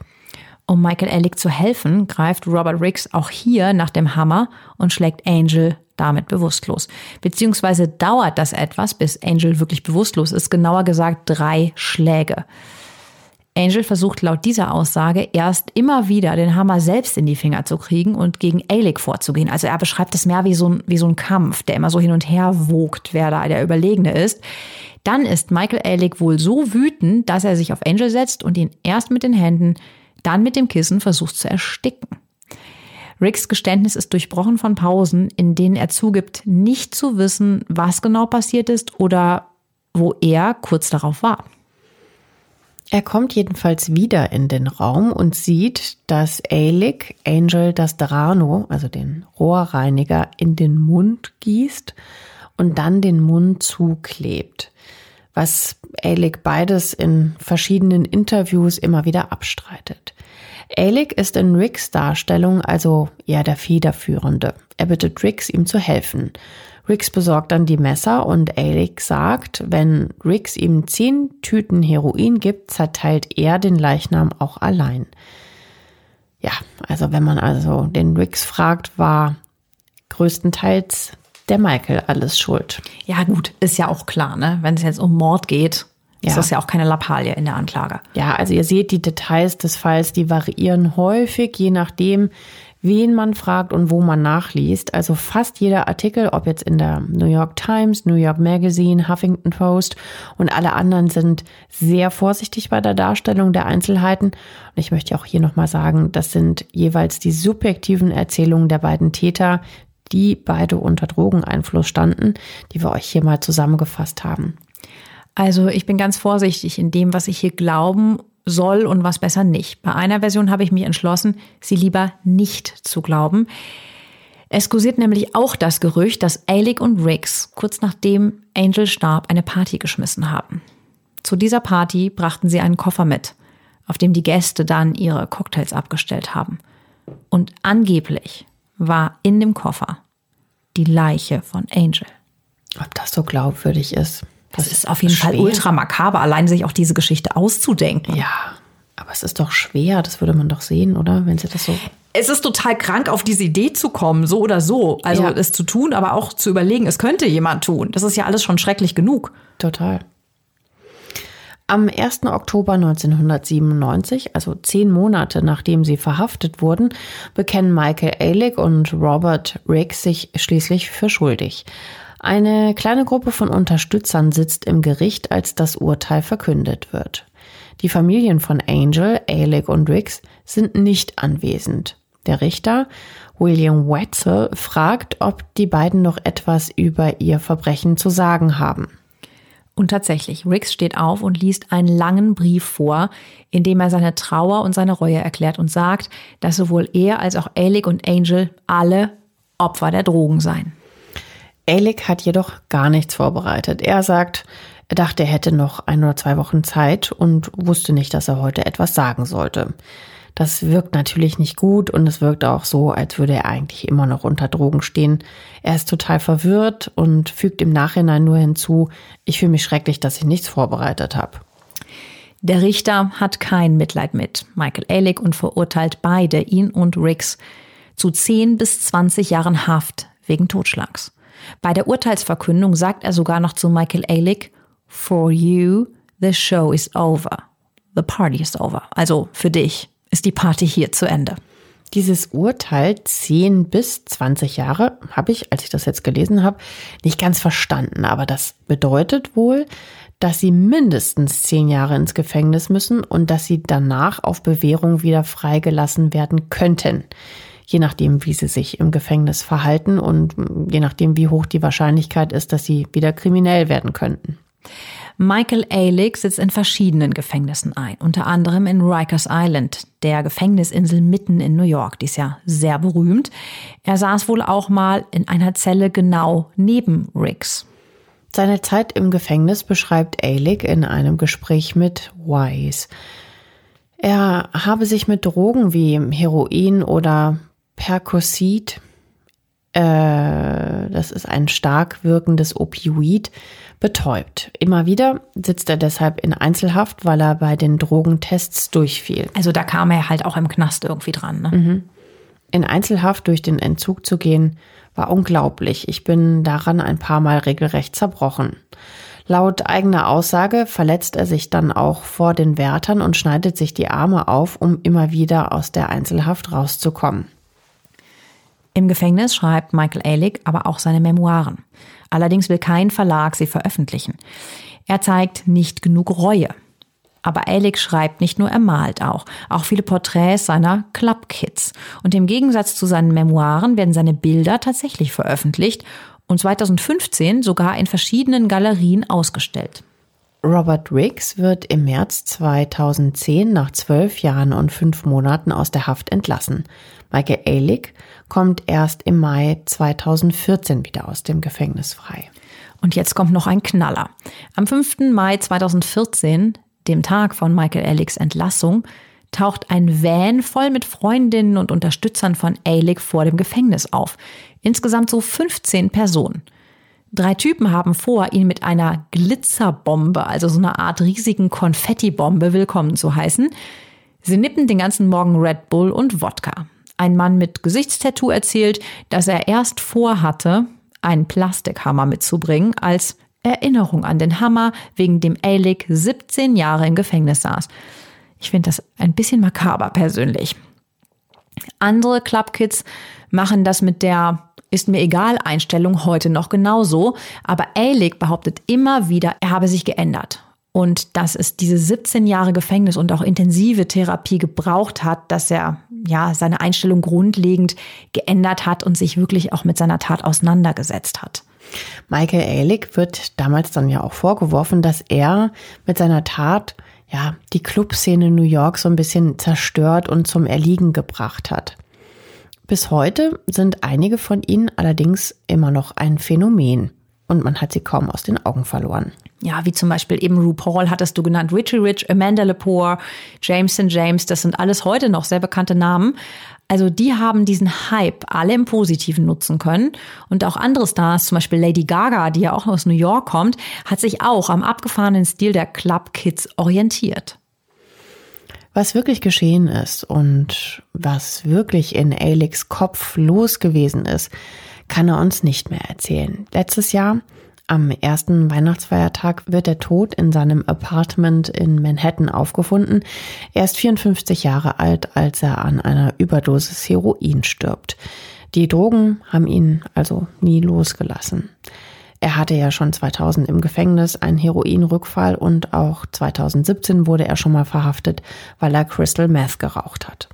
Um Michael Alec zu helfen, greift Robert Riggs auch hier nach dem Hammer und schlägt Angel damit bewusstlos. Beziehungsweise dauert das etwas, bis Angel wirklich bewusstlos ist, genauer gesagt drei Schläge. Angel versucht laut dieser Aussage erst immer wieder den Hammer selbst in die Finger zu kriegen und gegen Alec vorzugehen. Also er beschreibt es mehr wie so, ein, wie so ein Kampf, der immer so hin und her wogt, wer da der Überlegene ist. Dann ist Michael Alec wohl so wütend, dass er sich auf Angel setzt und ihn erst mit den Händen, dann mit dem Kissen versucht zu ersticken. Ricks Geständnis ist durchbrochen von Pausen, in denen er zugibt, nicht zu wissen, was genau passiert ist oder wo er kurz darauf war. Er kommt jedenfalls wieder in den Raum und sieht, dass Alec Angel das Drano, also den Rohrreiniger, in den Mund gießt und dann den Mund zuklebt. Was Alec beides in verschiedenen Interviews immer wieder abstreitet. Alec ist in Ricks Darstellung also eher der Federführende. Er bittet Ricks, ihm zu helfen. Riggs besorgt dann die Messer und Alec sagt, wenn Riggs ihm zehn Tüten Heroin gibt, zerteilt er den Leichnam auch allein. Ja, also wenn man also den Riggs fragt, war größtenteils der Michael alles schuld. Ja gut, ist ja auch klar, ne? Wenn es jetzt um Mord geht, Ja. Das ist ja auch keine Lappalie in der Anklage. Ja, also ihr seht, die Details des Falls, die variieren häufig, je nachdem, wen man fragt und wo man nachliest. Also fast jeder Artikel, ob jetzt in der New York Times, New York Magazine, Huffington Post und alle anderen sind sehr vorsichtig bei der Darstellung der Einzelheiten. Und ich möchte auch hier nochmal sagen, das sind jeweils die subjektiven Erzählungen der beiden Täter, die beide unter Drogeneinfluss standen, die wir euch hier mal zusammengefasst haben. Also ich bin ganz vorsichtig in dem, was ich hier glauben soll und was besser nicht. Bei einer Version habe ich mich entschlossen, sie lieber nicht zu glauben. Es kursiert nämlich auch das Gerücht, dass Alec und Riggs kurz nachdem Angel starb eine Party geschmissen haben. Zu dieser Party brachten sie einen Koffer mit, auf dem die Gäste dann ihre Cocktails abgestellt haben. Und angeblich war in dem Koffer die Leiche von Angel. Ob das so glaubwürdig ist. Das, das ist auf jeden schwer. Fall ultra makaber, allein sich auch diese Geschichte auszudenken. Ja, aber es ist doch schwer, das würde man doch sehen, oder? Wenn sie das so. Es ist total krank, auf diese Idee zu kommen, so oder so. Also ja. es zu tun, aber auch zu überlegen, es könnte jemand tun. Das ist ja alles schon schrecklich genug. Total. Am 1. Oktober 1997, also zehn Monate nachdem sie verhaftet wurden, bekennen Michael Ehrlich und Robert Riggs sich schließlich für schuldig. Eine kleine Gruppe von Unterstützern sitzt im Gericht, als das Urteil verkündet wird. Die Familien von Angel, Alec und Riggs sind nicht anwesend. Der Richter, William Wetzel, fragt, ob die beiden noch etwas über ihr Verbrechen zu sagen haben. Und tatsächlich, Riggs steht auf und liest einen langen Brief vor, in dem er seine Trauer und seine Reue erklärt und sagt, dass sowohl er als auch Alec und Angel alle Opfer der Drogen seien. Alec hat jedoch gar nichts vorbereitet. Er sagt, er dachte, er hätte noch ein oder zwei Wochen Zeit und wusste nicht, dass er heute etwas sagen sollte. Das wirkt natürlich nicht gut und es wirkt auch so, als würde er eigentlich immer noch unter Drogen stehen. Er ist total verwirrt und fügt im Nachhinein nur hinzu, ich fühle mich schrecklich, dass ich nichts vorbereitet habe. Der Richter hat kein Mitleid mit Michael Ehrlich und verurteilt beide, ihn und Riggs, zu 10 bis 20 Jahren Haft wegen Totschlags. Bei der Urteilsverkündung sagt er sogar noch zu Michael Ehrlich, For you, the show is over. The party is over. Also für dich ist die Party hier zu Ende. Dieses Urteil 10 bis 20 Jahre habe ich, als ich das jetzt gelesen habe, nicht ganz verstanden. Aber das bedeutet wohl, dass sie mindestens 10 Jahre ins Gefängnis müssen und dass sie danach auf Bewährung wieder freigelassen werden könnten je nachdem, wie sie sich im Gefängnis verhalten und je nachdem, wie hoch die Wahrscheinlichkeit ist, dass sie wieder kriminell werden könnten. Michael Ehrlich sitzt in verschiedenen Gefängnissen ein, unter anderem in Rikers Island, der Gefängnisinsel mitten in New York. Die ist ja sehr berühmt. Er saß wohl auch mal in einer Zelle genau neben Riggs. Seine Zeit im Gefängnis beschreibt Ehrlich in einem Gespräch mit Wise. Er habe sich mit Drogen wie Heroin oder Percocet, äh, das ist ein stark wirkendes Opioid, betäubt. Immer wieder sitzt er deshalb in Einzelhaft, weil er bei den Drogentests durchfiel. Also da kam er halt auch im Knast irgendwie dran. Ne? Mhm. In Einzelhaft durch den Entzug zu gehen, war unglaublich. Ich bin daran ein paar Mal regelrecht zerbrochen. Laut eigener Aussage verletzt er sich dann auch vor den Wärtern und schneidet sich die Arme auf, um immer wieder aus der Einzelhaft rauszukommen. Im Gefängnis schreibt Michael Ehrlich aber auch seine Memoiren. Allerdings will kein Verlag sie veröffentlichen. Er zeigt nicht genug Reue. Aber Ehrlich schreibt nicht nur, er malt auch. Auch viele Porträts seiner Clubkids. Und im Gegensatz zu seinen Memoiren werden seine Bilder tatsächlich veröffentlicht und 2015 sogar in verschiedenen Galerien ausgestellt. Robert Riggs wird im März 2010 nach zwölf Jahren und fünf Monaten aus der Haft entlassen. Michael Ehrlich kommt erst im Mai 2014 wieder aus dem Gefängnis frei. Und jetzt kommt noch ein Knaller. Am 5. Mai 2014, dem Tag von Michael Ehrlichs Entlassung, taucht ein Van voll mit Freundinnen und Unterstützern von Ehrlich vor dem Gefängnis auf. Insgesamt so 15 Personen. Drei Typen haben vor, ihn mit einer Glitzerbombe, also so einer Art riesigen Konfettibombe, willkommen zu heißen. Sie nippen den ganzen Morgen Red Bull und Wodka. Ein Mann mit Gesichtstattoo erzählt, dass er erst vorhatte, einen Plastikhammer mitzubringen, als Erinnerung an den Hammer, wegen dem Elik 17 Jahre im Gefängnis saß. Ich finde das ein bisschen makaber persönlich. Andere Clubkids machen das mit der ist mir egal Einstellung heute noch genauso, aber Elik behauptet immer wieder, er habe sich geändert und dass es diese 17 Jahre Gefängnis und auch intensive Therapie gebraucht hat, dass er ja seine Einstellung grundlegend geändert hat und sich wirklich auch mit seiner Tat auseinandergesetzt hat. Michael Ehrlich wird damals dann ja auch vorgeworfen, dass er mit seiner Tat ja die Clubszene New York so ein bisschen zerstört und zum Erliegen gebracht hat. Bis heute sind einige von ihnen allerdings immer noch ein Phänomen und man hat sie kaum aus den Augen verloren. Ja, wie zum Beispiel eben RuPaul hattest du genannt, Richie Rich, Amanda Lepore, Jameson James, das sind alles heute noch sehr bekannte Namen. Also die haben diesen Hype alle im Positiven nutzen können. Und auch andere Stars, zum Beispiel Lady Gaga, die ja auch aus New York kommt, hat sich auch am abgefahrenen Stil der Club Kids orientiert. Was wirklich geschehen ist und was wirklich in Alex Kopf los gewesen ist, kann er uns nicht mehr erzählen. Letztes Jahr am ersten Weihnachtsfeiertag wird der Tod in seinem Apartment in Manhattan aufgefunden. Er ist 54 Jahre alt, als er an einer Überdosis Heroin stirbt. Die Drogen haben ihn also nie losgelassen. Er hatte ja schon 2000 im Gefängnis einen Heroinrückfall und auch 2017 wurde er schon mal verhaftet, weil er Crystal Meth geraucht hat.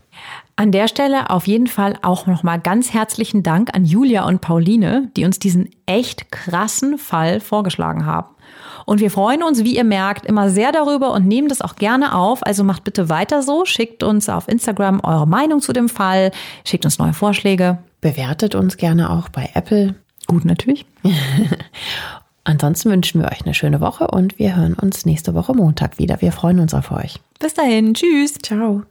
An der Stelle auf jeden Fall auch nochmal ganz herzlichen Dank an Julia und Pauline, die uns diesen echt krassen Fall vorgeschlagen haben. Und wir freuen uns, wie ihr merkt, immer sehr darüber und nehmen das auch gerne auf. Also macht bitte weiter so, schickt uns auf Instagram eure Meinung zu dem Fall, schickt uns neue Vorschläge. Bewertet uns gerne auch bei Apple. Gut natürlich. Ansonsten wünschen wir euch eine schöne Woche und wir hören uns nächste Woche Montag wieder. Wir freuen uns auf euch. Bis dahin, tschüss. Ciao.